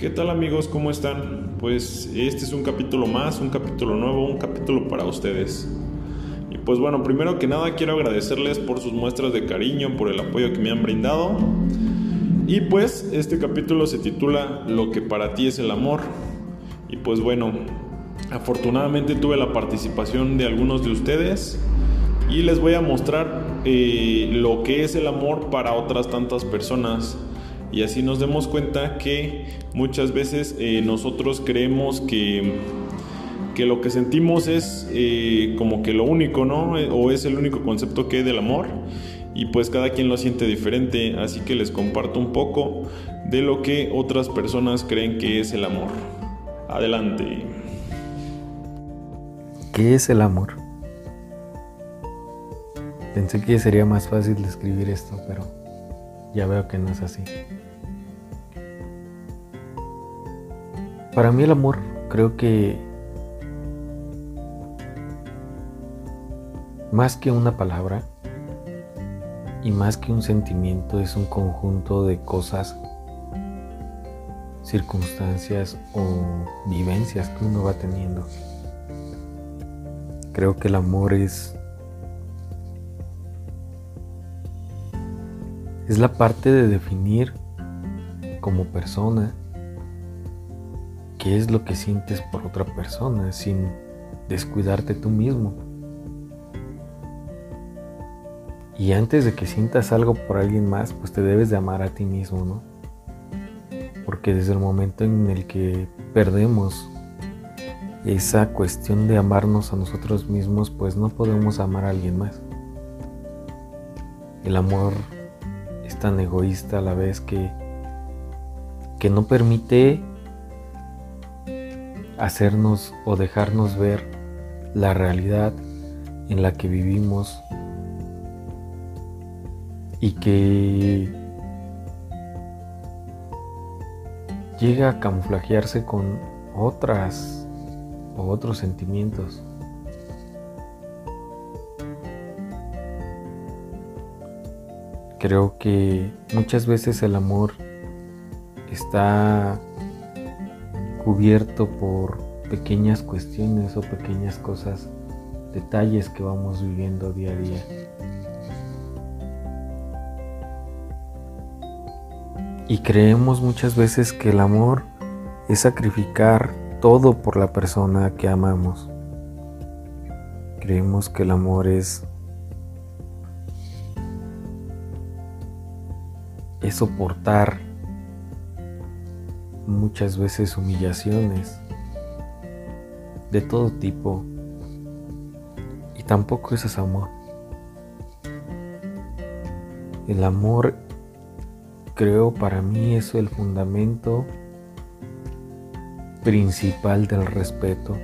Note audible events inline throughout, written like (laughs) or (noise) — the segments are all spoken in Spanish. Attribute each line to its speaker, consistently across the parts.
Speaker 1: ¿Qué tal amigos? ¿Cómo están? Pues este es un capítulo más, un capítulo nuevo, un capítulo para ustedes. Y pues bueno, primero que nada quiero agradecerles por sus muestras de cariño, por el apoyo que me han brindado. Y pues este capítulo se titula Lo que para ti es el amor. Y pues bueno, afortunadamente tuve la participación de algunos de ustedes y les voy a mostrar eh, lo que es el amor para otras tantas personas y así nos demos cuenta que muchas veces eh, nosotros creemos que, que, lo que sentimos es eh, como que lo único, ¿no? O es el único concepto que hay del amor y pues cada quien lo siente diferente, así que les comparto un poco de lo que otras personas creen que es el amor. Adelante.
Speaker 2: ¿Qué es el amor? Pensé que sería más fácil describir esto, pero ya veo que no es así. Para mí el amor creo que más que una palabra y más que un sentimiento es un conjunto de cosas, circunstancias o vivencias que uno va teniendo. Creo que el amor es es la parte de definir como persona qué es lo que sientes por otra persona sin descuidarte tú mismo. Y antes de que sientas algo por alguien más, pues te debes de amar a ti mismo, ¿no? Porque desde el momento en el que perdemos esa cuestión de amarnos a nosotros mismos, pues no podemos amar a alguien más. El amor es tan egoísta a la vez que, que no permite hacernos o dejarnos ver la realidad en la que vivimos y que llega a camuflajearse con otras o otros sentimientos. Creo que muchas veces el amor está cubierto por pequeñas cuestiones o pequeñas cosas, detalles que vamos viviendo día a día. Y creemos muchas veces que el amor es sacrificar todo por la persona que amamos. Creemos que el amor es es soportar muchas veces humillaciones de todo tipo y tampoco eso es amor. El amor creo para mí es el fundamento principal del respeto.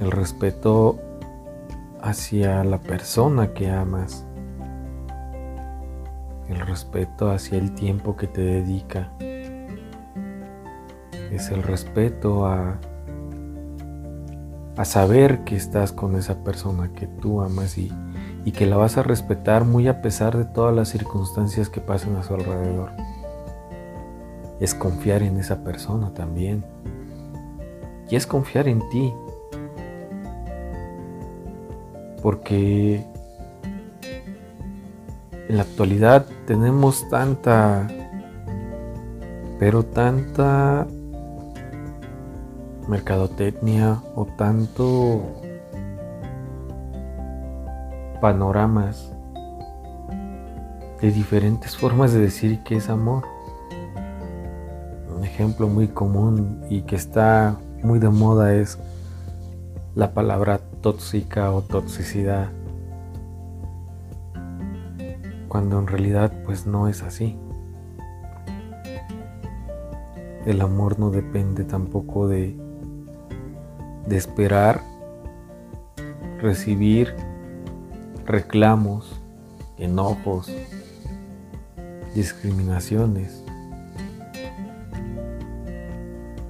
Speaker 2: El respeto hacia la persona que amas el respeto hacia el tiempo que te dedica. Es el respeto a, a saber que estás con esa persona que tú amas y, y que la vas a respetar muy a pesar de todas las circunstancias que pasen a su alrededor. Es confiar en esa persona también. Y es confiar en ti. Porque en la actualidad tenemos tanta, pero tanta mercadotecnia o tanto panoramas de diferentes (laughs) formas de decir que es amor. Un ejemplo muy común y que está muy de moda es la palabra tóxica o toxicidad cuando en realidad pues no es así. El amor no depende tampoco de, de esperar recibir reclamos, enojos, discriminaciones.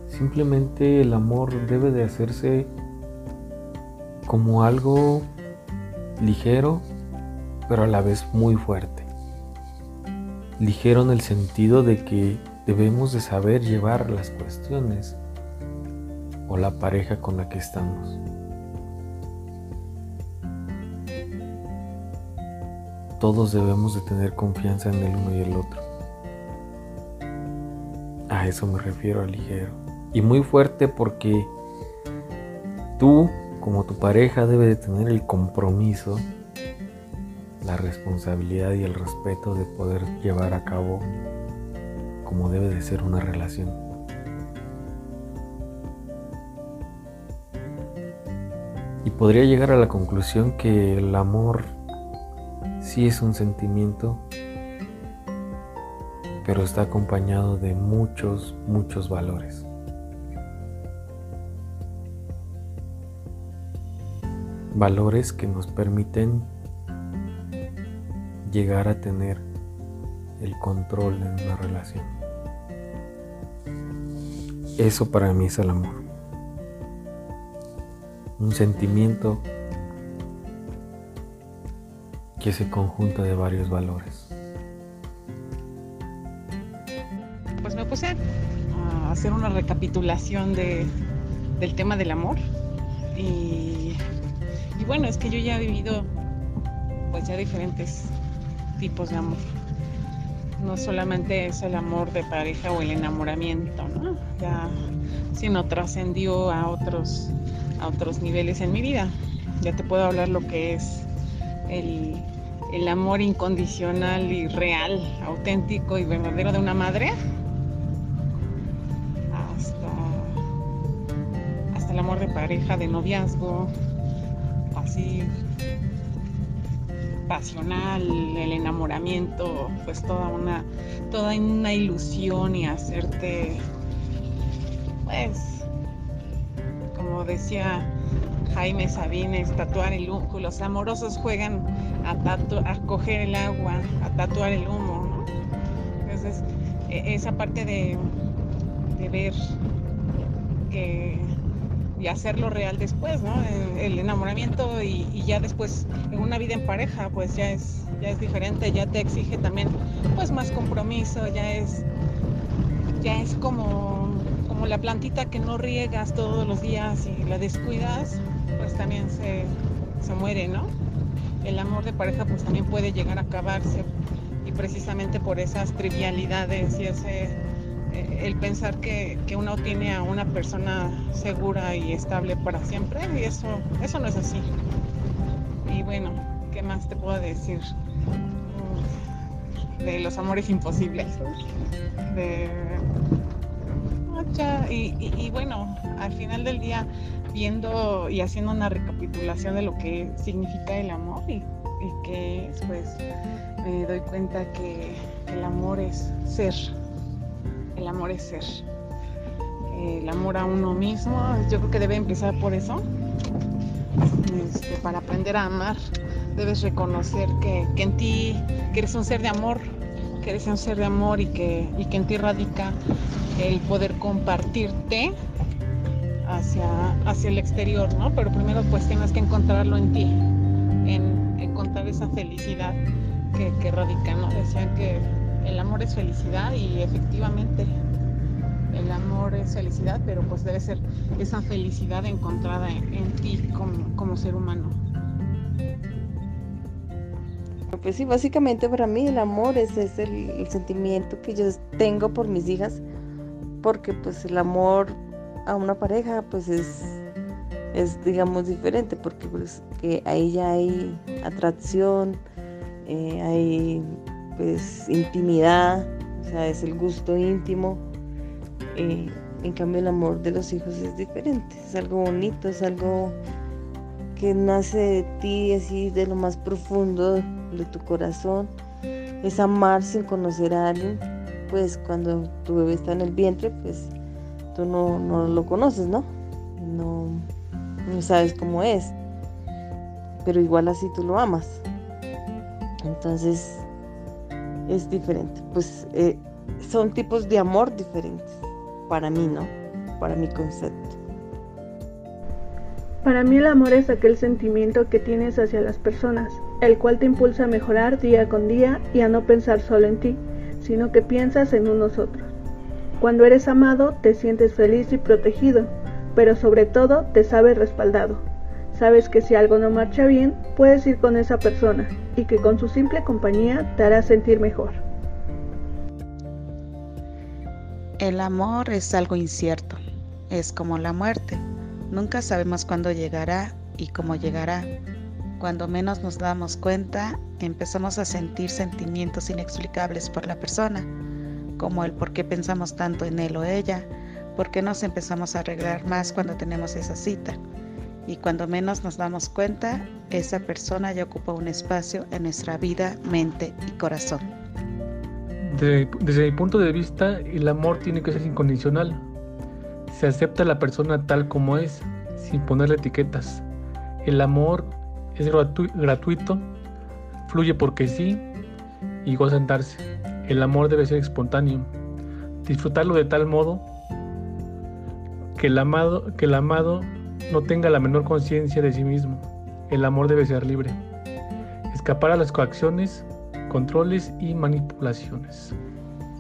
Speaker 2: Simplemente el amor debe de hacerse como algo ligero pero a la vez muy fuerte. ligero en el sentido de que debemos de saber llevar las cuestiones o la pareja con la que estamos. Todos debemos de tener confianza en el uno y el otro. A eso me refiero a ligero. Y muy fuerte porque tú, como tu pareja, debe de tener el compromiso la responsabilidad y el respeto de poder llevar a cabo como debe de ser una relación. Y podría llegar a la conclusión que el amor sí es un sentimiento, pero está acompañado de muchos, muchos valores. Valores que nos permiten llegar a tener el control en una relación. Eso para mí es el amor. Un sentimiento que se conjunta de varios valores.
Speaker 3: Pues me puse a hacer una recapitulación de, del tema del amor y, y bueno, es que yo ya he vivido pues ya diferentes tipos de amor. No solamente es el amor de pareja o el enamoramiento, ¿no? Ya, sino trascendió a otros, a otros niveles en mi vida. Ya te puedo hablar lo que es el, el amor incondicional y real, auténtico y verdadero de una madre. Hasta, hasta el amor de pareja, de noviazgo, así pasional, el enamoramiento, pues toda una, toda una ilusión y hacerte, pues, como decía Jaime Sabines, tatuar el humo. Los amorosos juegan a, a coger el agua, a tatuar el humo, ¿no? Entonces, e, esa parte de ver que y hacerlo real después, ¿no? El, enamoramiento y, ya después en una vida en pareja, pues ya es, ya es diferente, ya te exige también pues más compromiso, ya es, ya es como, como la plantita que no riegas todos los días y la descuidas, pues también se, se muere, ¿no? El amor de pareja pues también puede llegar a acabarse y precisamente por esas trivialidades y ese eh, el pensar que, uno tiene a una persona segura y estable para siempre y eso, eso no es así. Y bueno, ¿qué más te puedo decir? De los amores imposibles. y, y, bueno, al final del día, viendo y haciendo una recapitulación de lo que significa el amor y, y que es, pues me doy cuenta que el amor es ser, el amor es ser. El amor a uno mismo, yo creo que debe empezar por eso. Este, para aprender a amar, debes reconocer que, en ti, que eres un ser de amor, que eres un ser de amor y que, que en ti radica el poder compartirte hacia, hacia el exterior, ¿no? Pero primero pues tienes que encontrarlo en ti, en encontrar esa felicidad que, que radica, ¿no? Decían que el amor es felicidad y efectivamente el amor es felicidad, pero pues debe ser esa felicidad encontrada en, ti como, ser humano.
Speaker 4: Pues sí, básicamente para mí el amor es, el, el, sentimiento que yo tengo por mis hijas, porque pues el amor a una pareja pues es, es digamos diferente, porque pues que ahí ya hay atracción, eh, hay pues intimidad, o sea, es el gusto íntimo. Eh, en cambio el amor de los hijos es diferente, es algo bonito, es algo que nace de ti, así de lo más profundo de tu corazón. Es amar sin conocer a alguien, pues cuando tu bebé está en el vientre, pues tú no, no lo conoces, ¿no? ¿no? No sabes cómo es, pero igual así tú lo amas. Entonces, es diferente. Pues eh, son tipos de amor diferentes. Para mí, ¿no? Para mi concepto.
Speaker 5: Para mí el amor es aquel sentimiento que tienes hacia las personas, el cual te impulsa a mejorar día con día y a no pensar solo en ti, sino que piensas en unos otros. Cuando eres amado, te sientes feliz y protegido, pero sobre todo te sabes respaldado. Sabes que si algo no marcha bien, puedes ir con esa persona y que con su simple compañía te hará sentir mejor.
Speaker 6: El amor es algo incierto, es como la muerte. Nunca sabemos cuándo llegará y cómo llegará. Cuando menos nos damos cuenta, empezamos a sentir sentimientos inexplicables por la persona, como el por qué pensamos tanto en él o ella, por qué nos empezamos a arreglar más cuando tenemos esa cita. Y cuando menos nos damos cuenta, esa persona ya ocupa un espacio en nuestra vida, mente y corazón.
Speaker 7: Desde, mi punto de vista, el amor tiene que ser incondicional. Se acepta a la persona tal como es, sin ponerle etiquetas. El amor es gratuito, fluye porque sí y goza en darse. El amor debe ser espontáneo. Disfrutarlo de tal modo que el amado, que el amado no tenga la menor conciencia de sí mismo. El amor debe ser libre. Escapar a las coacciones, controles y manipulaciones.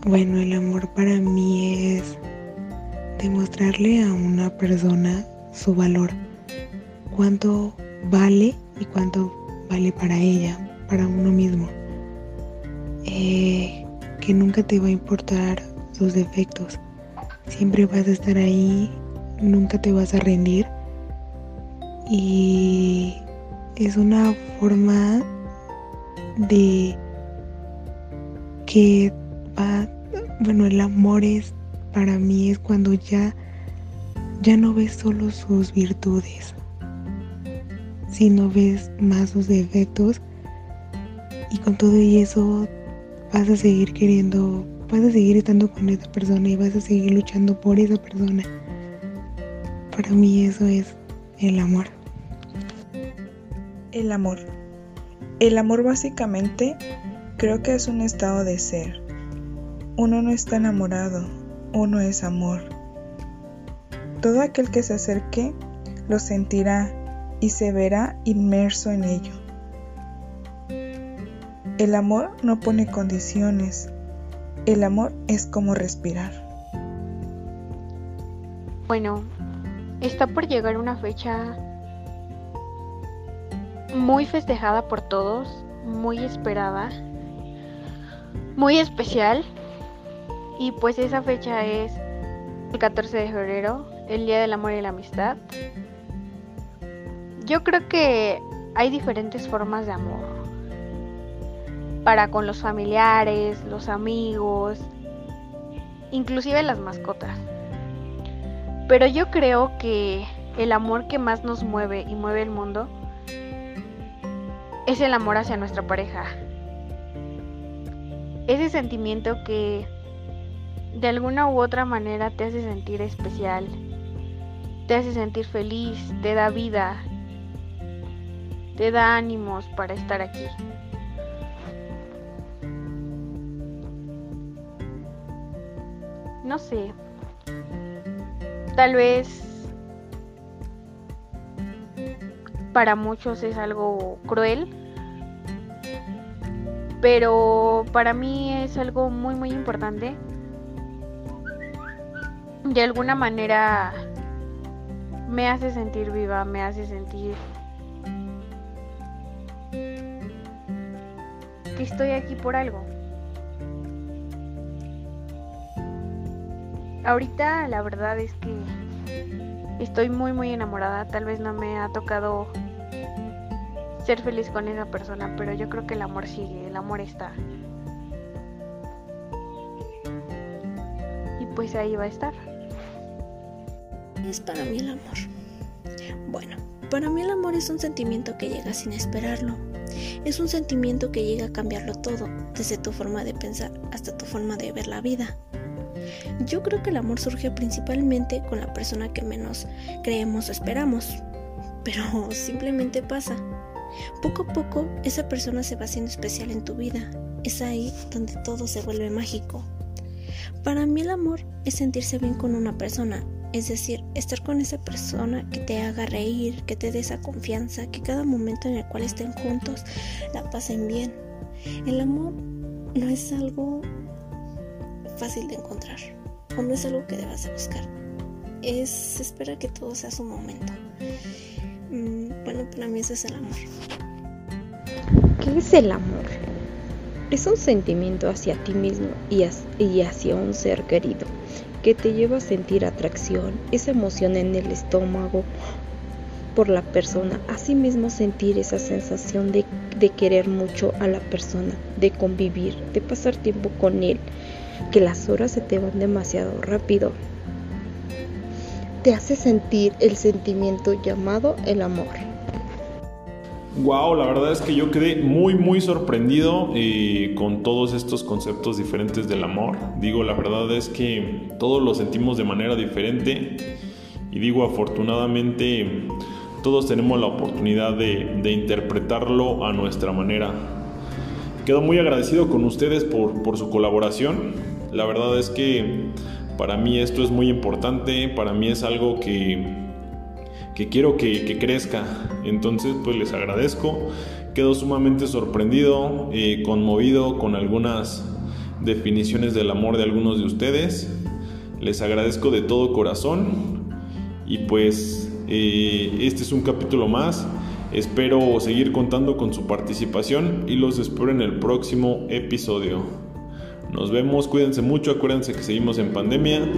Speaker 8: Bueno, el amor para mí es demostrarle a una persona su valor, cuánto vale y cuánto vale para ella, para uno mismo. Eh, que nunca te va a importar sus defectos, siempre vas a estar ahí, nunca te vas a rendir y es una forma de que va, bueno, el amor es para mí es cuando ya ya no ves solo sus virtudes, sino ves más sus defectos y con todo y eso vas a seguir queriendo, vas a seguir estando con esa persona y vas a seguir luchando por esa persona. Para mí eso es el amor.
Speaker 9: El amor. El amor básicamente creo que es un estado de ser. Uno no está enamorado, uno es amor. Todo aquel que se acerque lo sentirá y se verá inmerso en ello. El amor no pone condiciones, el amor es como respirar.
Speaker 10: Bueno, está por llegar una fecha muy festejada por todos, muy esperada, muy especial. Y pues esa fecha es el 14 de febrero, el Día del Amor y la Amistad. Yo creo que hay diferentes formas de amor. Para con los familiares, los amigos, inclusive las mascotas. Pero yo creo que el amor que más nos mueve y mueve el mundo es el amor hacia nuestra pareja. Ese sentimiento que de alguna u otra manera te hace sentir especial, te hace sentir feliz, te da vida, te da ánimos para estar aquí. No sé, tal vez para muchos es algo cruel, pero para mí es algo muy muy importante de alguna manera me hace sentir viva, me hace sentir que estoy aquí por algo. Ahorita la verdad es que estoy muy muy enamorada, tal vez no me ha tocado ser feliz con esa persona, pero yo creo que el amor sigue, el amor está. Y pues ahí va a estar
Speaker 11: es para mí el amor? Bueno, para mí el amor es un sentimiento que llega sin esperarlo. Es un sentimiento que llega a cambiarlo todo, desde tu forma de pensar hasta tu forma de ver la vida. Yo creo que el amor surge principalmente con la persona que menos creemos o esperamos, pero (laughs) simplemente pasa. Poco a poco esa persona se va haciendo especial en tu vida. Es ahí donde todo se vuelve mágico. Para mí el amor es sentirse bien con una persona, es decir, estar con esa persona que te haga reír, que te dé esa confianza, que cada momento en el cual estén juntos la pasen bien. El amor no es algo fácil de encontrar o no es algo que debas de buscar. Es esperar que todo sea su momento. Para mí eso es el amor.
Speaker 12: ¿Qué es el amor? Es un sentimiento hacia ti mismo y hacia un ser querido que te lleva a sentir atracción, esa emoción en el estómago por la persona, asimismo sentir esa sensación de, querer mucho a la persona, de convivir, de pasar tiempo con él, que las horas se te van demasiado rápido. Te hace sentir el sentimiento llamado el amor.
Speaker 1: Wow, la verdad es que yo quedé muy muy sorprendido eh, con todos estos conceptos diferentes del amor. Digo, la verdad es que todos lo sentimos de manera diferente y digo, afortunadamente todos tenemos la oportunidad de, interpretarlo a nuestra manera. Quedo muy agradecido con ustedes por, su colaboración. La verdad es que para mí esto es muy importante, para mí es algo que, quiero que, crezca. Entonces pues les agradezco. Quedo sumamente sorprendido, eh, conmovido con algunas definiciones del amor de algunos de ustedes. Les agradezco de todo corazón y pues eh, este es un capítulo más. Espero seguir contando con su participación y los espero en el próximo episodio. Nos vemos, cuídense mucho, acuérdense que seguimos en pandemia.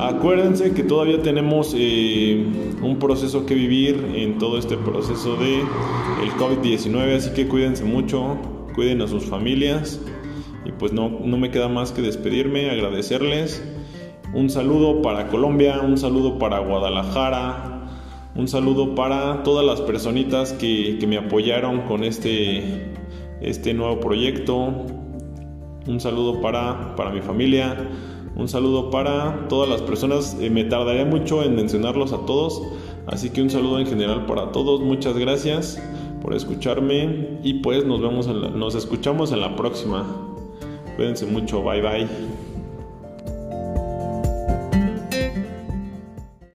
Speaker 1: Acuérdense que todavía tenemos eh, un proceso que vivir en todo este proceso de el COVID-19, así que cuídense mucho, cuiden a sus familias. Y pues no, no me queda más que despedirme, agradecerles. Un saludo para Colombia, un saludo para Guadalajara, un saludo para todas las personitas que, me apoyaron con este, este nuevo proyecto. Un saludo para, para mi familia. Un saludo para todas las personas. Eh, me tardaré mucho en mencionarlos a todos. Así que un saludo en general para todos. Muchas gracias por escucharme. Y pues nos vemos nos escuchamos en la próxima. Cuídense mucho. Bye bye.